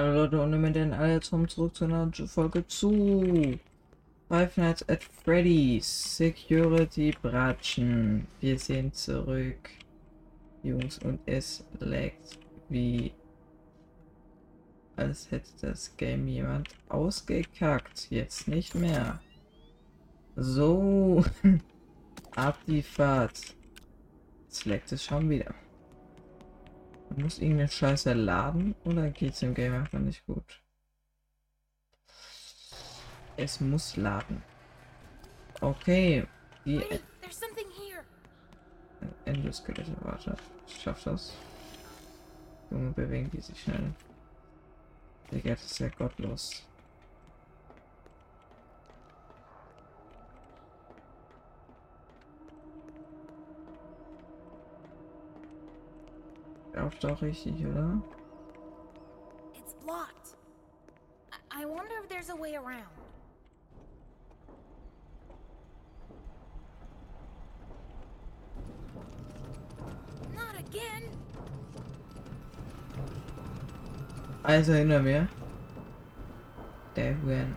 Hallo Leute und damit dann alle zum zurück zu einer Folge zu Five Nights at Freddy's Security Bratschen. Wir sind zurück, Jungs, und es leckt wie als hätte das Game jemand ausgekackt. Jetzt nicht mehr. So, ab die Fahrt. Jetzt leckt es schon wieder. Muss irgendeine Scheiße laden oder geht's im Game einfach nicht gut? Es muss laden. Okay. Die. Endoskelette, warte. Ich schaff das. Junge, bewegen die sich schnell. Digga, das ist ja gottlos. Läuft doch richtig, oder? It's blocked. I, I wonder if there's a way around. Not again. Also hinter mir. Der Huren.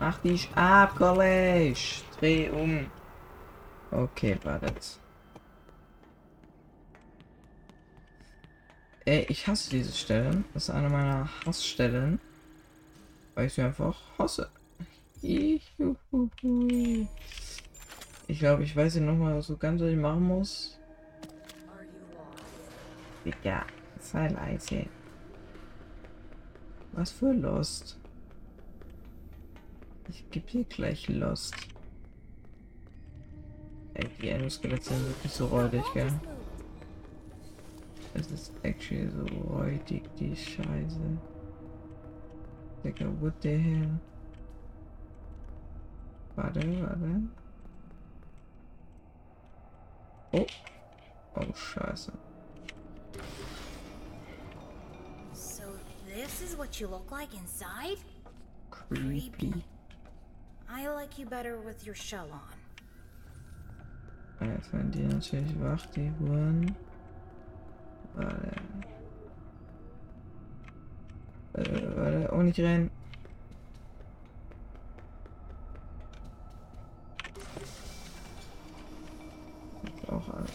Mach dich ab, College. Dreh um. Okay, wartet. Ey, ich hasse diese Stellen. Das ist eine meiner Hassstellen. Weil ich sie einfach hasse. Ich glaube, ich weiß nicht nochmal so ganz, was ich machen muss. Digga, sei leise. Was für Lost? Ich gebe hier gleich Lost. Ey, die Endoskelette sind wirklich so räudig, gell? Es ist actually so räudig, die Scheiße. Digga, what the hell? Warte, warte. Oh. Oh, scheiße. So this is what you look like inside? Creepy. I like you better with your shell on. Jetzt werden die natürlich wach, die Huren. Warte. Äh, warte, auch nicht. Ist Auch alles.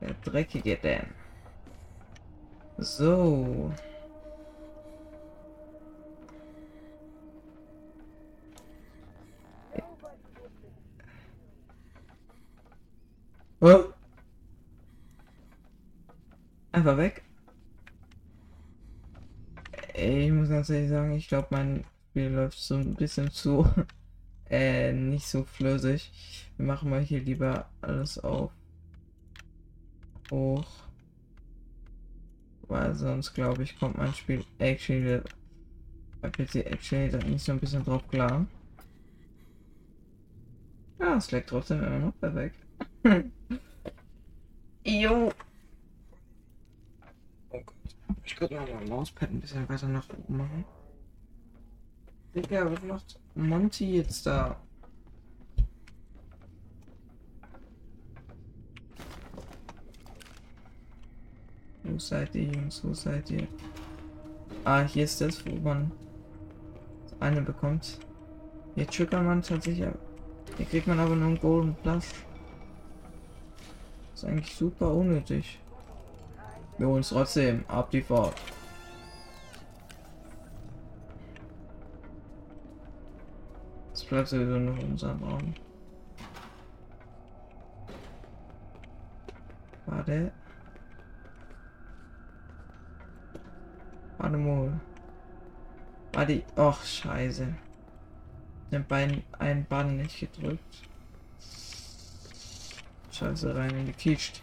Der dreckige denn. So. Einfach weg. Ich muss ganz ehrlich sagen, ich glaube, mein Spiel läuft so ein bisschen zu äh, nicht so flüssig. Wir machen mal hier lieber alles auf hoch. Weil sonst glaube ich, kommt mein Spiel actually bei PC actually da nicht so ein bisschen drauf klar. Ja, es leckt trotzdem immer noch perfekt. Jo. Könnte mal mein Mauspad ein bisschen weiter nach oben machen. Digga, was macht Monty jetzt da? Wo seid ihr, Jungs? Wo seid ihr? Ah, hier ist das, wo man eine bekommt. Hier triggert man tatsächlich. Hier kriegt man aber nur einen Golden Plus. ist eigentlich super unnötig. Wir holen es trotzdem. Ab die Fahrt. Das bleibt sowieso noch in unserem Raum. Warte. Warte mal. Warte. Och, scheiße. Den Bein einen Bann nicht gedrückt. Scheiße, rein in die Kiste.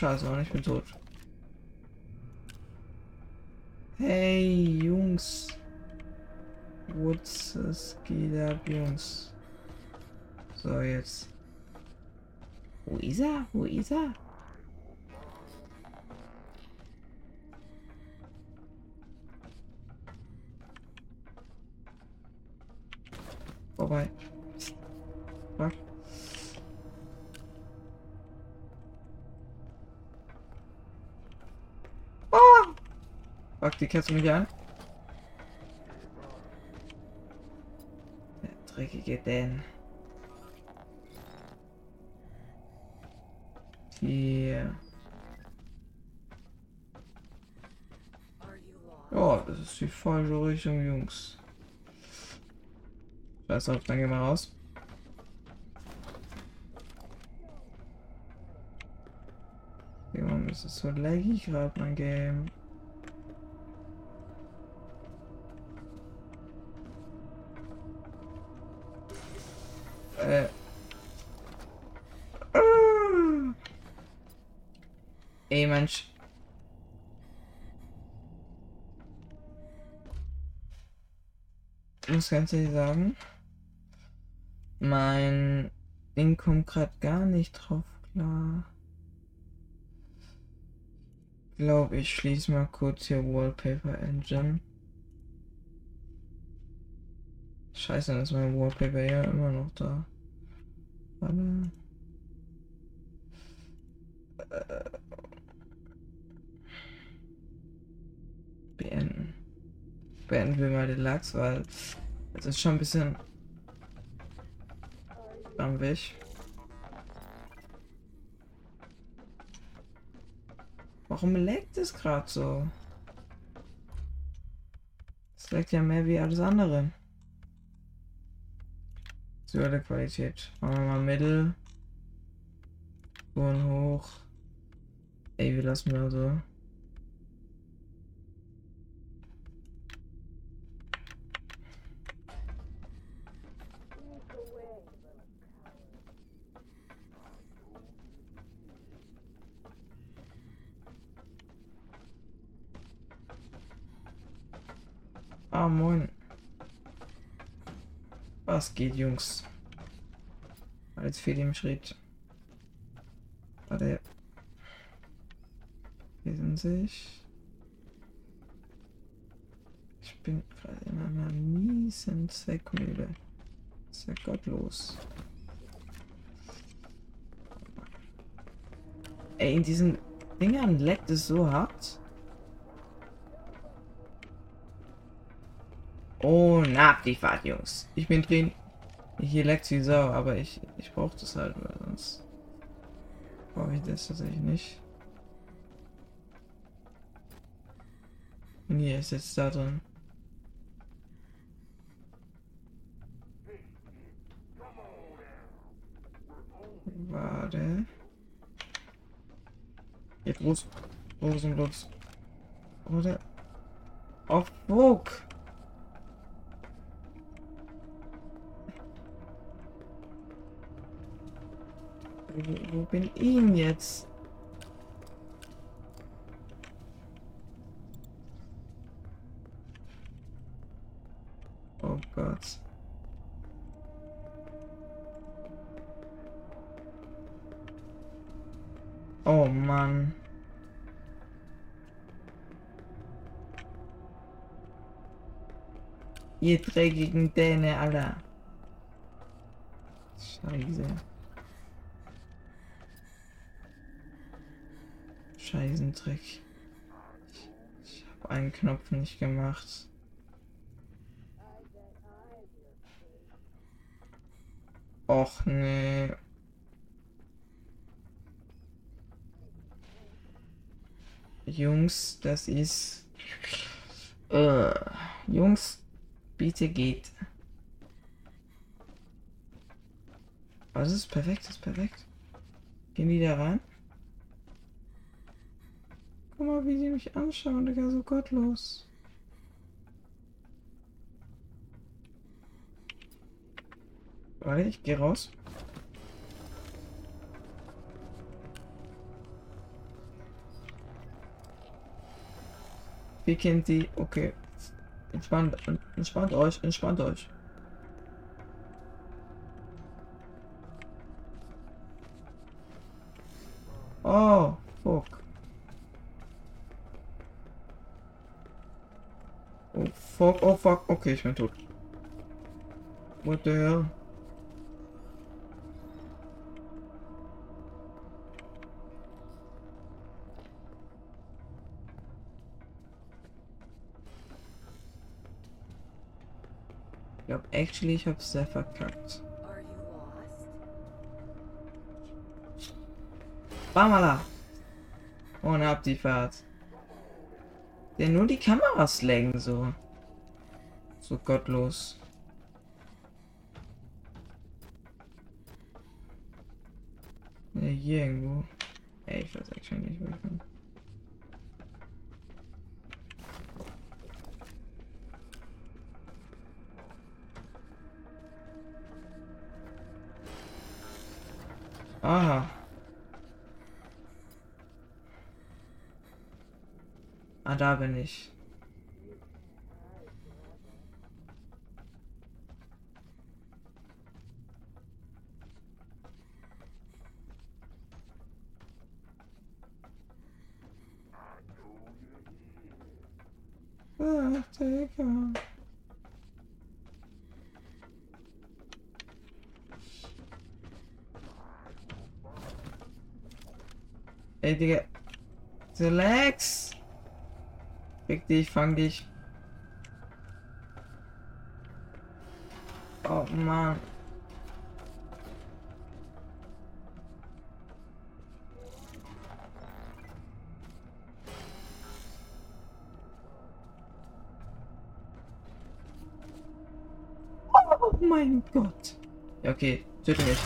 Scheiße, Mann, ich bin tot. Hey, Jungs. What's es geht ab, Jungs? So, jetzt. Wo ist er? Wo ist er? Vorbei. Fuck. Die kennst du mich an? Der dreckige Dan. Hier. Oh, das ist die falsche Richtung, Jungs. Scheiß auf, dann gehen wir raus. Warum ist es so laggy gerade, mein Game? Muss ganz ehrlich sagen, mein Ding kommt gerade gar nicht drauf klar. Glaube, ich schließe mal kurz hier Wallpaper Engine. Scheiße, dann ist mein Wallpaper ja immer noch da. Warte. Äh. Beenden. Beenden wir mal den Lachs, weil es ist schon ein bisschen weg. Warum leckt es gerade so? Es leckt ja mehr wie alles andere. Visuelle Qualität. Machen wir mal Mittel. Und hoch. Ey, wir lassen mal so. Moin. Was geht, Jungs? Alles fehlt im Schritt. Warte. Hier sind sich. Ich bin gerade in einer miesen Zweckmühle. ist ja gottlos. Ey, in diesen Dingern leckt es so hart. Oh, na, die Fahrt, Jungs. Ich bin drin. Hier leckt sie Sau, aber ich, ich brauche das halt, weil sonst brauche ich das tatsächlich nicht. Und hier ist jetzt da drin. Warte. Jetzt los. Los. Oder? Auf Burg. Wo, wo bin ich jetzt? Oh Gott. Oh Mann. Ihr dreckigen Däne, Alter. Scheiße. Scheißendreck. Ich, ich habe einen Knopf nicht gemacht. Och nee. Jungs, das ist... Äh, Jungs, bitte geht. Oh, das ist perfekt, das ist perfekt. Gehen die da rein? Guck mal, wie die mich anschauen, Digga, so gottlos. Warte, ich geh raus. Wie kennt die? Okay. Entspannt, entspannt euch, entspannt euch. Oh, fuck. Fuck, oh, fuck. Okay, ich bin tot. What the hell? Ich glaube, actually, ich hab's sehr verkackt. Bamala! Und ab die Fahrt. Der nur die Kameras laggen so. So gottlos. Ne, hier irgendwo. Ey, ich weiß actually nicht, wo ich bin. Aha. Ah, da bin ich. Ach, Digga. Ey, Digga. Relax. Fick dich, fang dich. Oh Mann. Oh mein Gott. Ja, okay. Töte mich.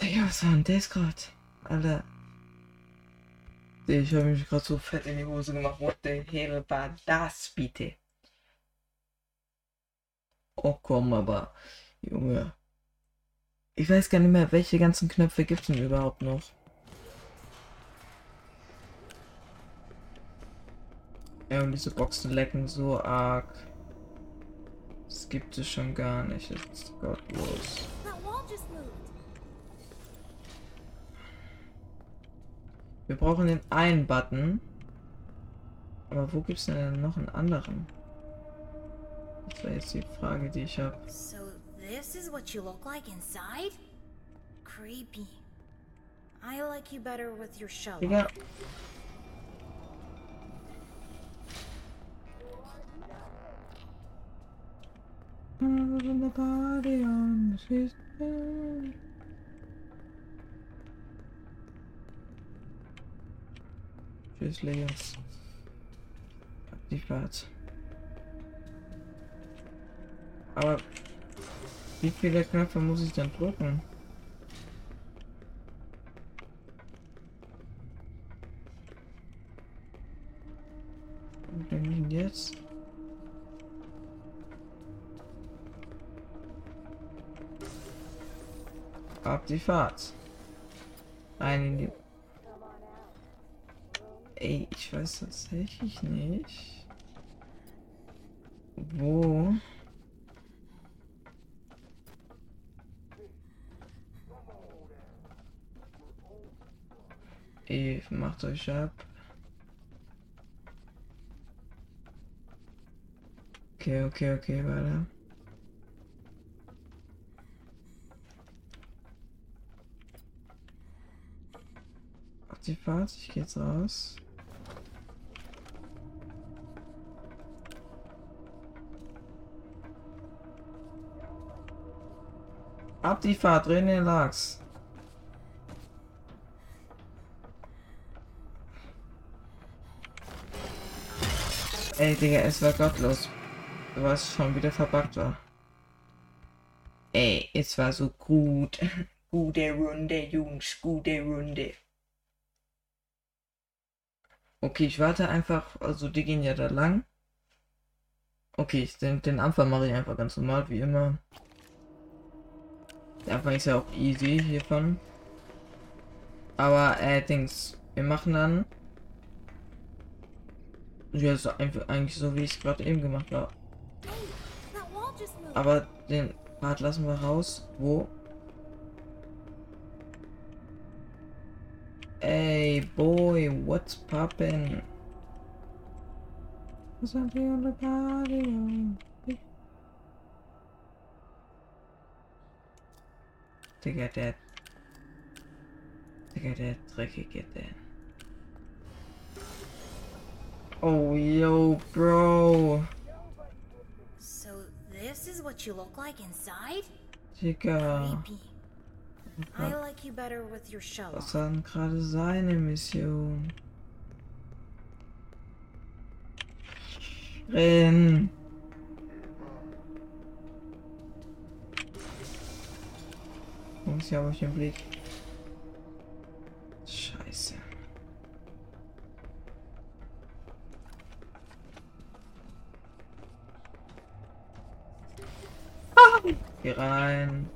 Digga, was war denn das gerade? Alter. Ich habe mich gerade so fett in die Hose gemacht. What the hell war das bitte? Oh komm, aber Junge. Ich weiß gar nicht mehr, welche ganzen Knöpfe gibt es denn überhaupt noch? Ja, und diese Boxen lecken so arg. Das gibt es schon gar nicht. Das ist gottlos. Wir brauchen den einen Button. Aber wo gibt es denn noch einen anderen? Das war jetzt die Frage, die ich habe. So this is what you look like inside? Creepy. I like you better with your shovel. Digga. Tschüss, Leons. Aktivat. Aber wie viele Knöpfe muss ich denn drücken? Und denn jetzt? Ab die Fahrt. Rein in die. Ey, ich weiß tatsächlich nicht. Wo? Ey, macht euch ab. Okay, okay, okay, warte. Die Fahrt, ich geh jetzt raus. Ab die Fahrt, René Lachs. Ey, Digga, es war gottlos. Was schon wieder verbuggt war. Ey, es war so gut. Gute Runde, Jungs, gute Runde. Okay, ich warte einfach, also die gehen ja da lang. Okay, den, den Anfang mache ich einfach ganz normal, wie immer. Der Anfang ist ja auch easy hiervon. Aber, äh, Dings, wir machen dann... Ja, so einfach, eigentlich so, wie ich es gerade eben gemacht habe. Aber den Part lassen wir raus. Wo? Ey, boy, what's poppin'? Something on the party. Digga, der. Digga, der dreckige der. Oh, yo, bro. So this is what you look like inside? Digga. Creepy. Was war gerade seine Mission? Renn! Muss ja auf den Blick. Scheiße. Ah! Geh rein.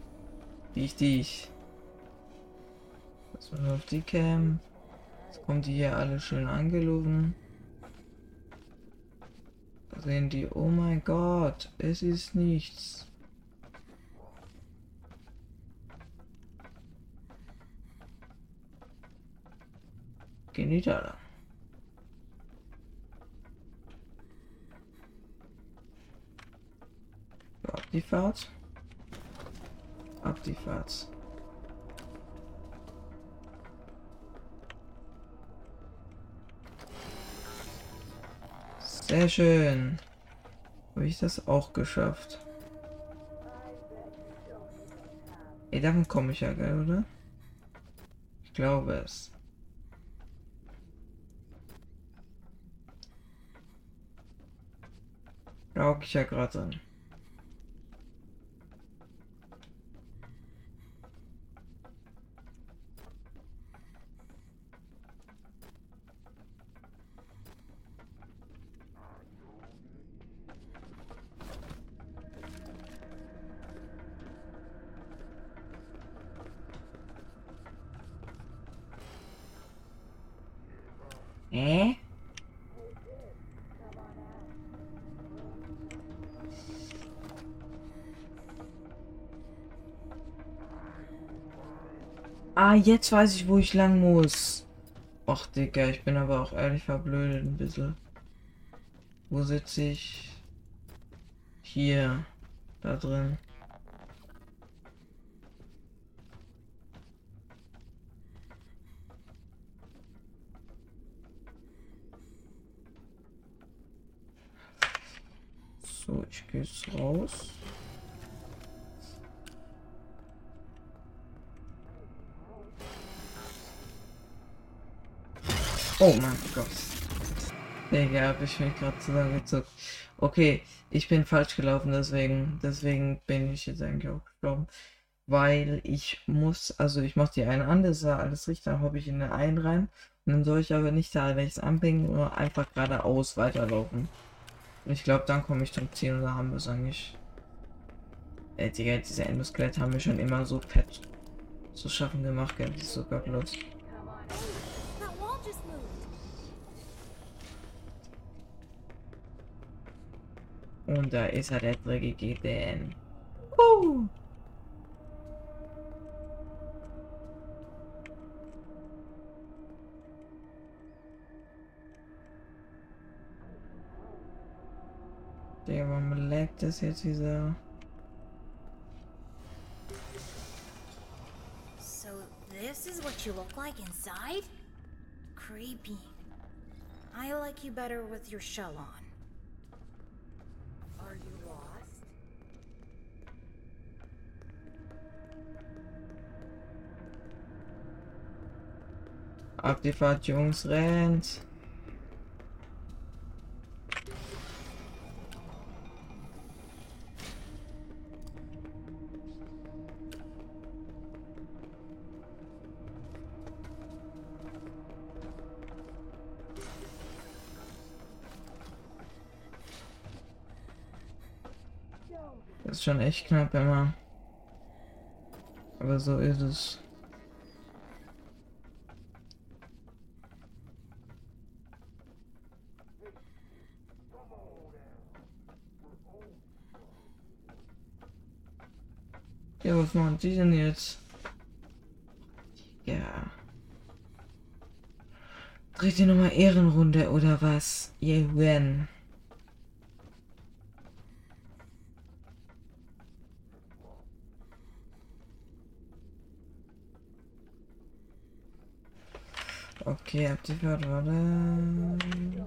Dich, dich. Mal auf die Cam. Jetzt kommen die hier alle schön angelaufen. Da sehen die, oh mein Gott, es ist nichts. Gehen die da lang. So, ab die Fahrt. Ab die Fahrt. Sehr schön. Habe ich das auch geschafft. Ey, davon komme ich ja, gell, oder? Ich glaube es. Hocke ich ja gerade dran. Ah, jetzt weiß ich, wo ich lang muss. Ach, Digga, ich bin aber auch ehrlich verblödet ein bisschen. Wo sitze ich? Hier. Da drin. So, ich gehe jetzt raus. Oh mein Gott. Digga, hab ich mich gerade zusammengezuckt. Okay, ich bin falsch gelaufen, deswegen, deswegen bin ich jetzt eigentlich auch gestorben. Weil ich muss, also ich mach die eine an, das ist ja alles richtig, dann hoffe ich in den einen rein. Und dann soll ich aber nicht da rechts anbiegen, nur einfach geradeaus weiterlaufen. Und ich glaube, dann komme ich zum Ziel und da haben wir es eigentlich. Äh, Digga, diese Endoskelett haben wir schon immer so fett zu schaffen gemacht, gell? Das ist so gottlos. Und da ist er, der dreckige Dan. Uh. Der, warum leckt das jetzt dieser... So this is what you look like inside? Creepy. I like you better with your shell on. Ab Jungs, rennt. Das ist schon echt knapp immer. Aber so ist es. Was machen die denn jetzt? Ja. Dreht ihr nochmal Ehrenrunde oder was? Ihr wenn. Okay, aktiviert, warte.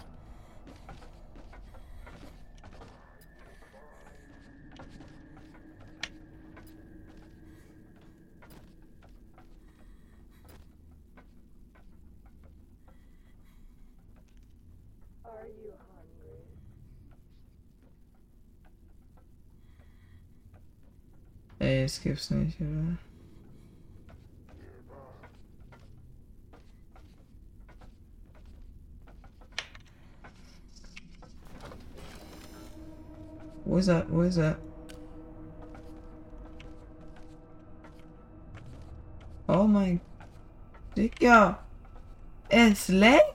gibt's nicht, oder? Wo ist er? Wo ist er? Oh mein! Es leckt!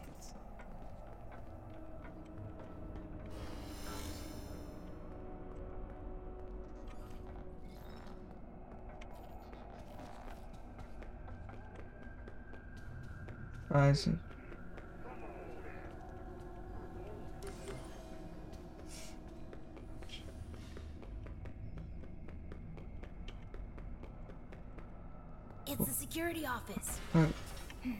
It's the security office. Fuck. Hmm.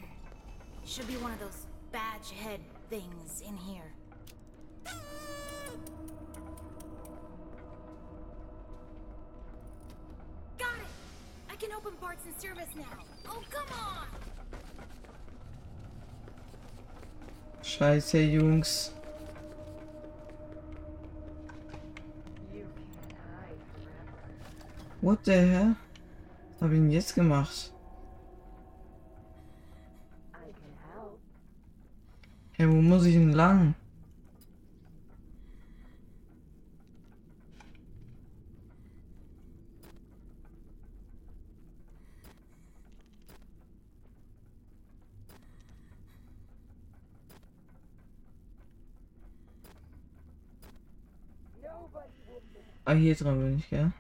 Should be one of those badge head things in here. Got it! I can open parts and service now. Oh, come Scheiße, Jungs. What the hell? Was hab ich denn jetzt gemacht? Hey, wo muss ich denn lang? Hier dran bin ich, gell?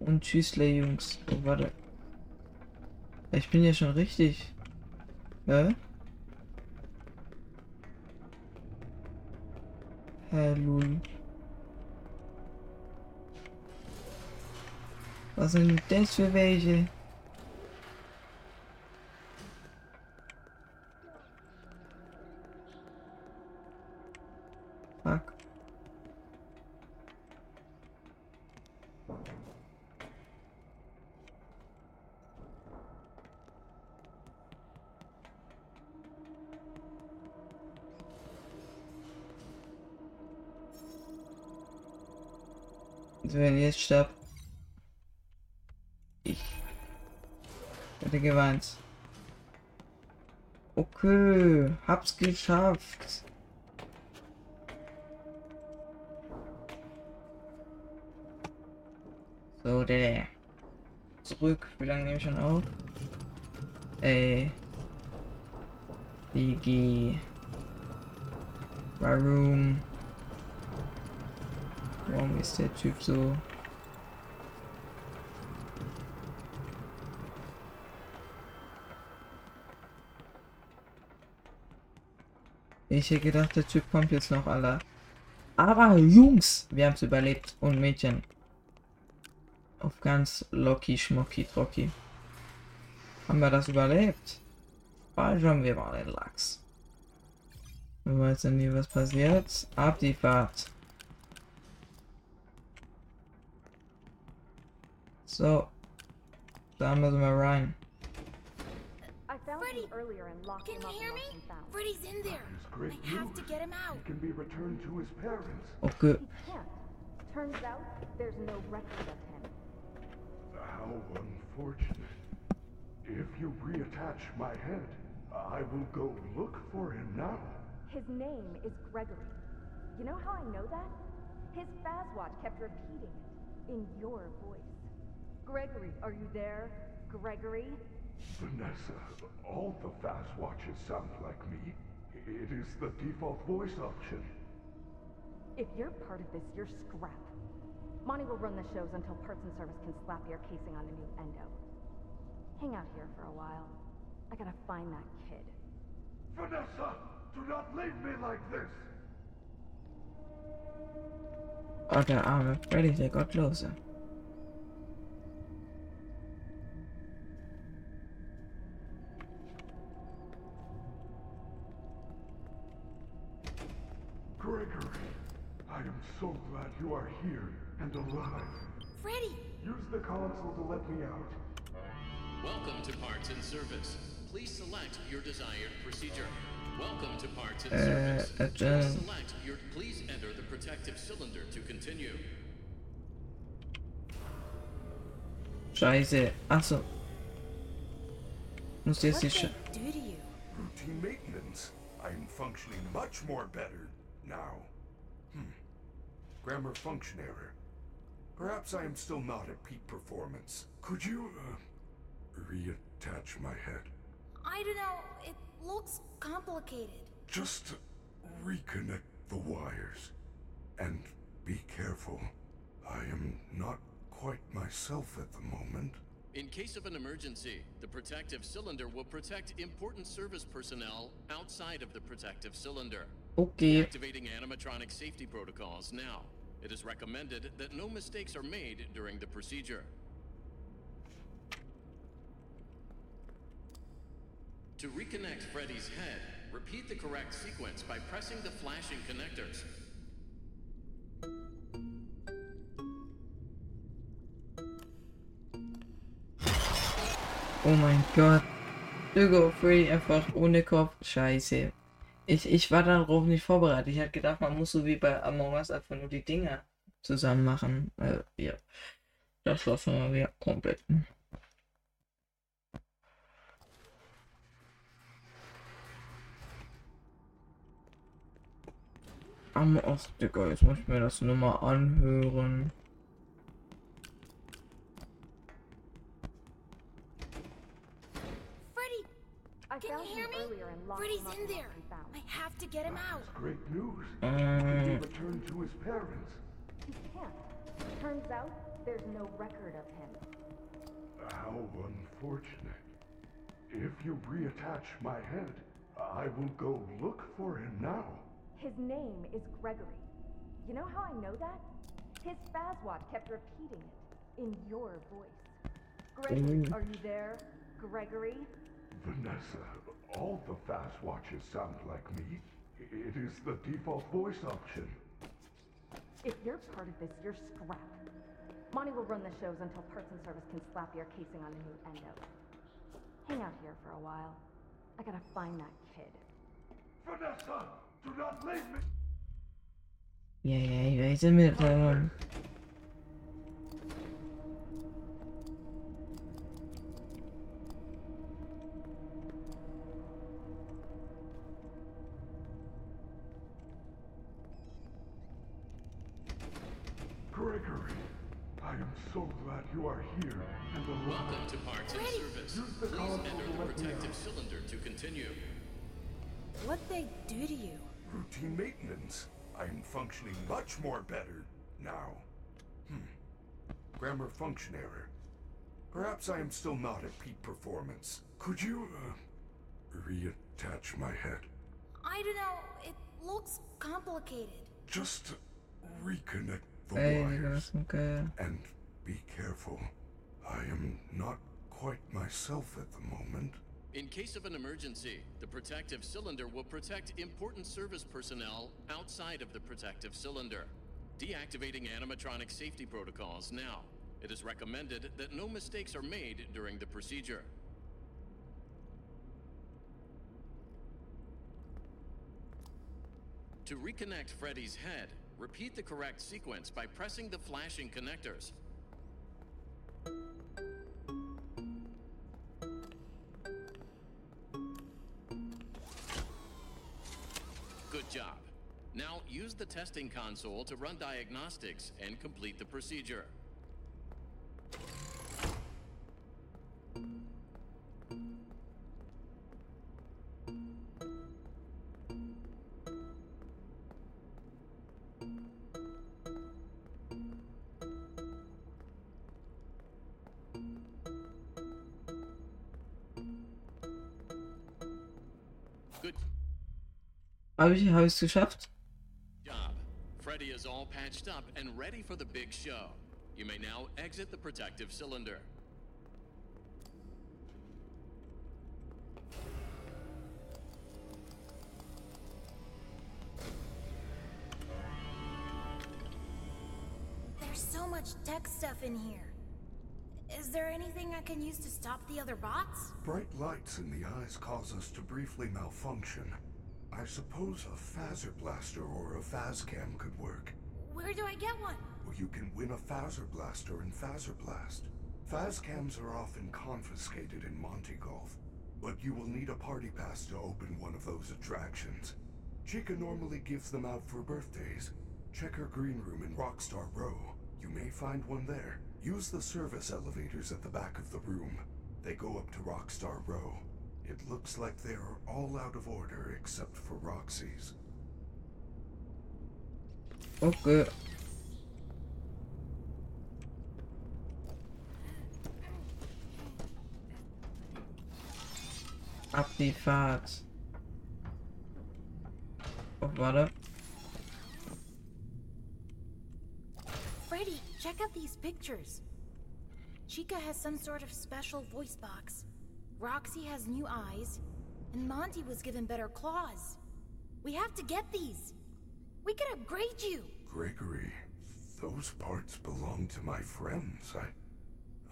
Und tschüssle, Jungs. Oh, warte. Ich bin ja schon richtig. Hä? Hä, Was sind das für hab's geschafft. So, der. Zurück. Wie lange nehme ich schon auf? Ey. BG. Warum? Warum ist der Typ so? Ich hätte gedacht, der Typ kommt jetzt noch alle. Aber Jungs, wir haben es überlebt und Mädchen. Auf ganz locky, schmucky, trocky. Haben wir das überlebt? Speichern wir mal den Lachs. Man weiß ja nie, was passiert. Ab die Fahrt. So. Da müssen wir rein. Earlier and locked Can him you hear me? found. Freddy's in there. It's great I have to get him out. He can be returned to his parents. Oh, okay. He can't. Turns out there's no record of him. How unfortunate. If you reattach my head, I will go look for him now. His name is Gregory. You know how I know that? His Fazwatch kept repeating it in your voice. Gregory, are you there? Gregory? Vanessa, uh, all the fast watches sound like me. It is the default voice option. If you're part of this, you're scrap. Monty will run the shows until Parts and Service can slap your casing on a new endo. Hang out here for a while. I gotta find that kid. Vanessa, do not leave me like this. Oh, der arme Freddy, der Gottlose. Console me out. Welcome to Parts and Service. Please select your desired procedure. Welcome to Parts and Uh, Service. uh, Please uh. select your. Please enter the protective cylinder to continue. Scheiße. Achso. Muss jetzt What die they Sch do to you? Routine maintenance. I am functioning much more better now. Hmm. Grammar function error. Perhaps I am still not at peak performance. Could you, uh, reattach my head? I don't know. It looks complicated. Just reconnect the wires. And be careful. I am not quite myself at the moment. In case of an emergency, the protective cylinder will protect important service personnel outside of the protective cylinder. Okay. Activating animatronic safety protocols now. It is recommended that no mistakes are made during the procedure. To reconnect Freddy's head, repeat the correct sequence by pressing the flashing connectors. Oh mein Gott. Hugo Freddy einfach ohne Kopf. Scheiße. Ich, ich war darauf nicht vorbereitet. Ich hatte gedacht, man muss so wie bei Among Us einfach nur die Dinger zusammen machen. Äh, ja. Das war schon mal wieder komplett. Am Ach, Digga, jetzt muss ich mir das nur mal anhören. Freddy! Can you hear me? Freddy's in there. Have to get him out. Great news. He can Mm, be returned to his parents. He can't. Turns out there's no record of him. How unfortunate. If you reattach my head, I will go look for him now. His name is Gregory. You know how I know that? His Fazwatch kept repeating it in your voice. Gregory, Mm. are you there? Gregory? Vanessa, all the fast watches sound like me. It is the default voice option. If you're part of this, you're scrap. Monty will run the shows until Parts and Service can slap your casing on a new endo. Hang out here for a while. I gotta find that kid. Vanessa, do not leave me. Yeah, yeah, ja, ich weiß mit. Ähm, Gregory, What they do to you? Routine maintenance. I am functioning much more better now. Hmm. Grammar function error. Perhaps I am still not at peak performance. Could you, uh, reattach my head? I don't know. It looks complicated. Just reconnect the ey, wires. das ist geil. And be careful. I am not quite myself at the moment. In case of an emergency, the protective cylinder will protect important service personnel outside of the protective cylinder. Deactivating animatronic safety protocols now. It is recommended that no mistakes are made during the procedure. To reconnect Freddy's head, repeat the correct sequence by pressing the flashing connectors. Testing console to run diagnostics and complete the procedure. Habe ich es geschafft? job. Freddy is all patched up and ready for the big show. You may now exit the protective cylinder. There's so much tech stuff in here. Is there anything I can use to stop the other bots? Bright lights in the eyes cause us to briefly malfunction. I suppose a phaser blaster or a phascam could work. Where do I get one? Or you can win a phaser blaster in Phaser Blast. Phascams are often confiscated in Monte Golf, but you will need a party pass to open one of those attractions. Chica normally gives them out for birthdays. Check her green room in Rockstar Row. You may find one there. Use the service elevators at the back of the room. They go up to Rockstar Row. It looks like they are all out of order except for Roxy's. Okay. Die Fahrt. Oh, warte. Freddy, check out these pictures. Chica has some sort of special voice box. Roxy has new eyes. And Monty was given better claws. We have to get these. We could upgrade you. Gregory, those parts belong to my friends. I.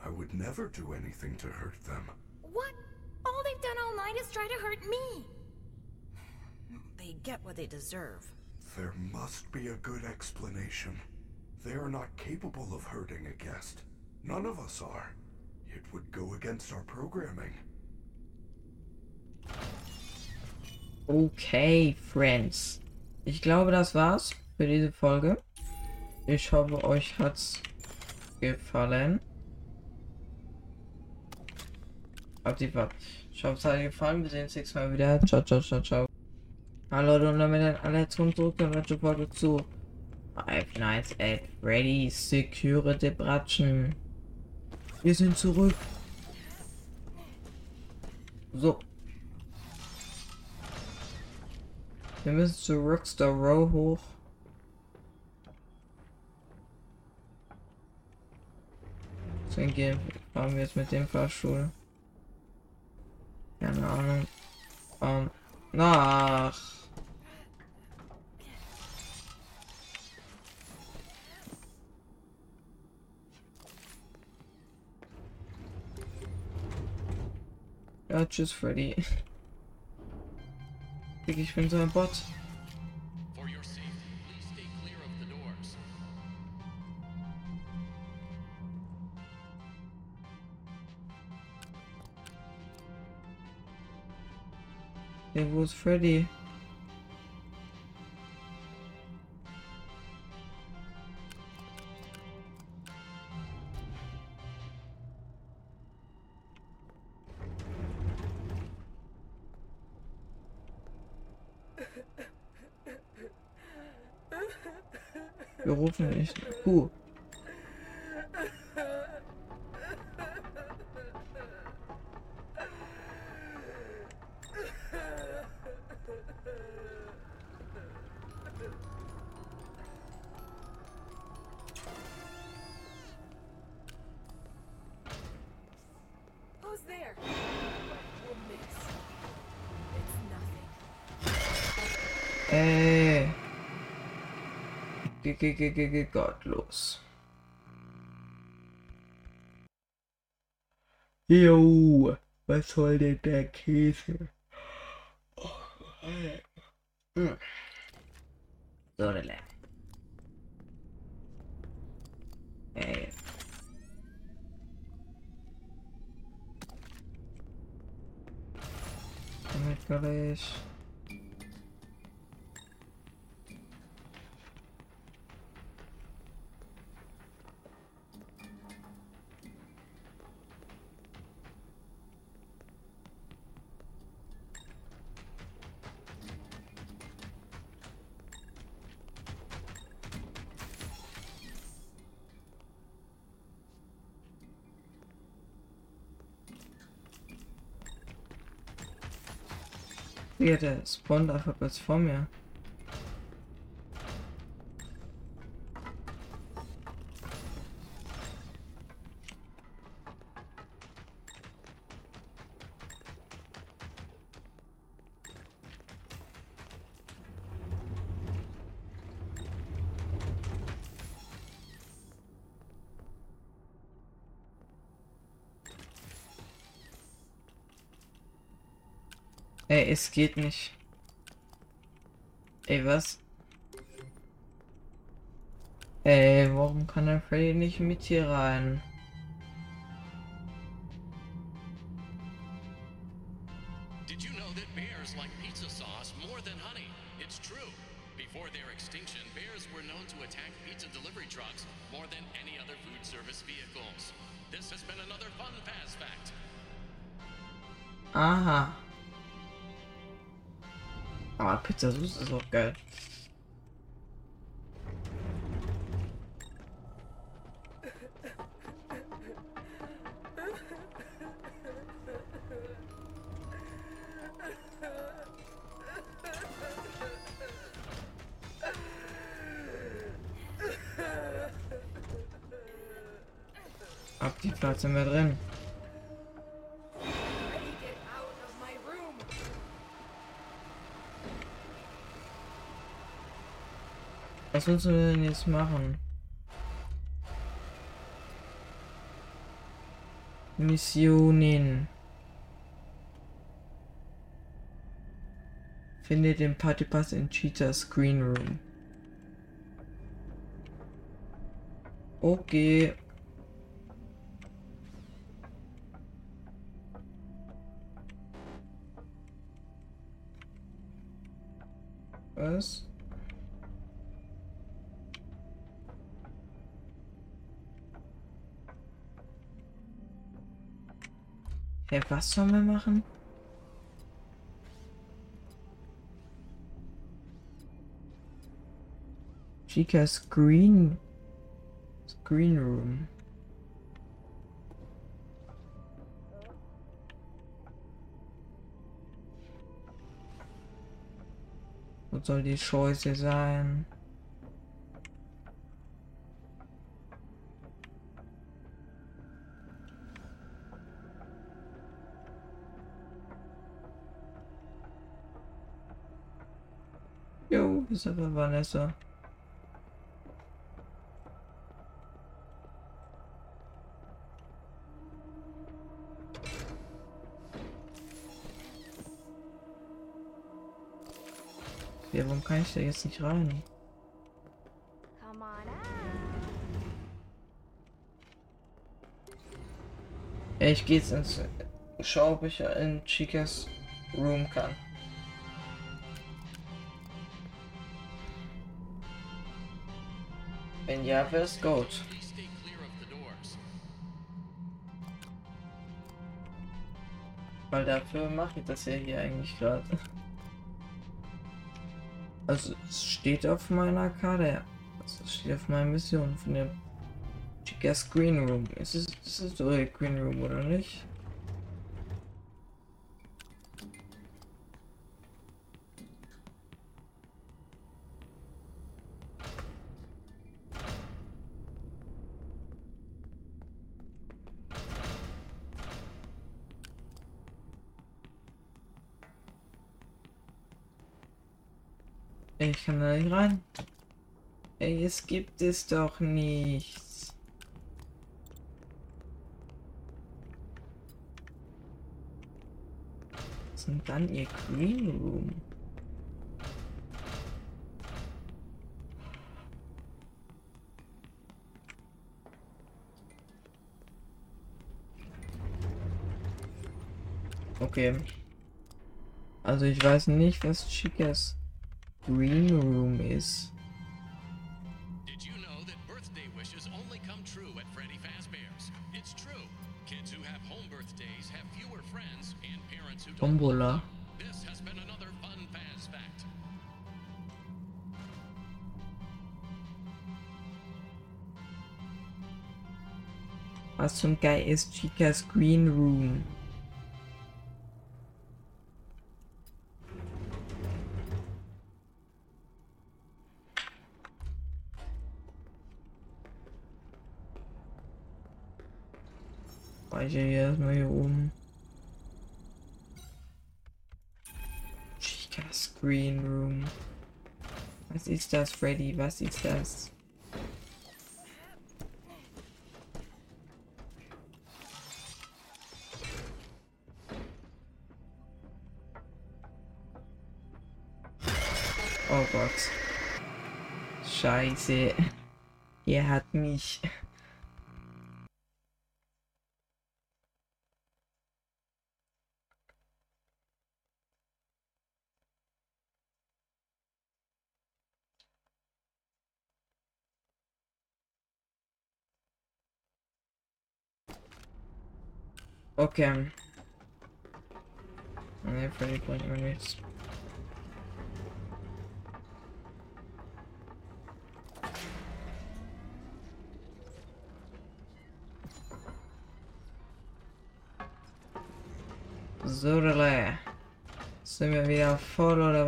I would never do anything to hurt them. What? All they've done all night is try to hurt me. They get what they deserve. There must be a good explanation. They are not capable of hurting a guest. None of us are. It would go against our programming. Okay, Friends. Ich glaube, das war's für diese Folge. Ich hoffe, euch hat's gefallen. Ich hoffe, es hat euch gefallen. Wir sehen uns nächstes Mal wieder. Ciao, ciao, ciao, ciao. Hallo Leute, und damit dann alle herzlich zurück zur deutschen Folge zu Five Nights at Freddy's Security Bratschen. Wir sind zurück. So. Wir müssen zu Rockstar Row hoch. Deswegen gehen, fahren wir jetzt mit dem Fahrstuhl. Keine Ahnung. Ähm, nach. Ja, tschüss, Freddy. Ich bin so ein Bot. Hey, wo ist Freddy? Wir rufen nicht. Kuh. Gottlos. Jo, was soll denn der Käse? Ja, der spawnt einfach kurz vor mir. Es geht nicht. Ey, was? Ey, warum kann der Freddy nicht mit hier rein? Ab die Platz sind wir drin. Was willst du denn jetzt machen? Missionen. Finde den Partypass in Cheetahs Green Room. Okay. Was? Hey, was sollen wir machen? Chica's Green Green Room. Soll die Scheiße sein? Jo, ist aber Vanessa. Kann ich da jetzt nicht rein? Ich gehe jetzt ins. Schau, ob ich in Chicas Room kann. Wenn ja, wäre es gut. Weil dafür mache ich das ja hier eigentlich gerade. Also es steht auf meiner Karte. Also, es steht auf meiner Mission von dem Chicas Green Room. Ist es ist der Green Room oder nicht? Ich kann da nicht rein. Ey, es gibt es doch nichts. Was ist denn dann ihr Green Room? Okay. Also ich weiß nicht, was Chicas Green Room is. Did you know that birthday wishes only come true at Freddy Fazbear's? It's true. Kids who have home birthdays have fewer friends and parents who don't. Tombola. This has been another fun Faz fact. Was zum Geil ist Chicas Green Room? Erstmal hier oben. Chicas Green Room. Was ist das, Freddy? Was ist das? Oh Gott. Scheiße. Er hat mich. Okay. Ne, Freddy bringt mir nichts. So, Dele. Sind wir wieder voll oder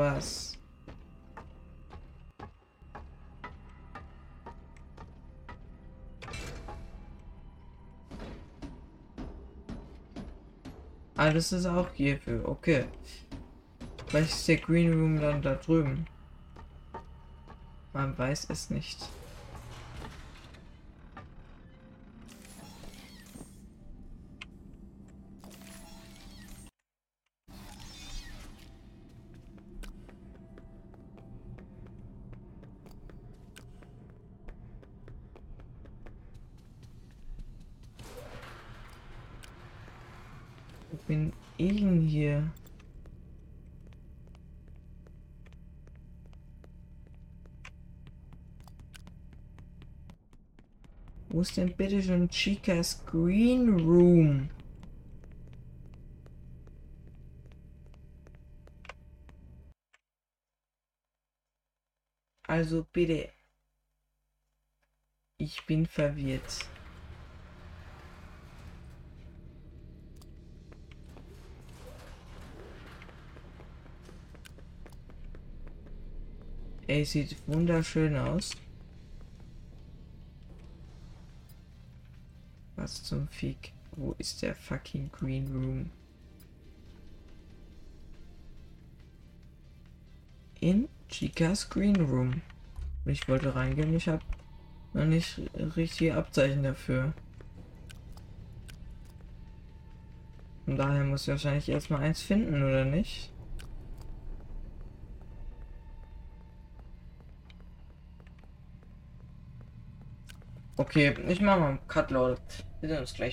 Ah, das ist auch hierfür. Okay. Vielleicht ist der Green Room dann da drüben. Man weiß es nicht. Bin ich denn hier? Wo ist denn bitte schon Chicas Green Room? Also bitte. Ich bin verwirrt. Ey, sieht wunderschön aus. Was zum Fick? Wo ist der fucking Green Room? In Chicas Green Room. Ich wollte reingehen, ich habe noch nicht richtige Abzeichen dafür. Und daher muss ich wahrscheinlich erstmal eins finden, oder nicht? Okay, ich mache mal einen Cut, Leute. Wir sehen uns gleich.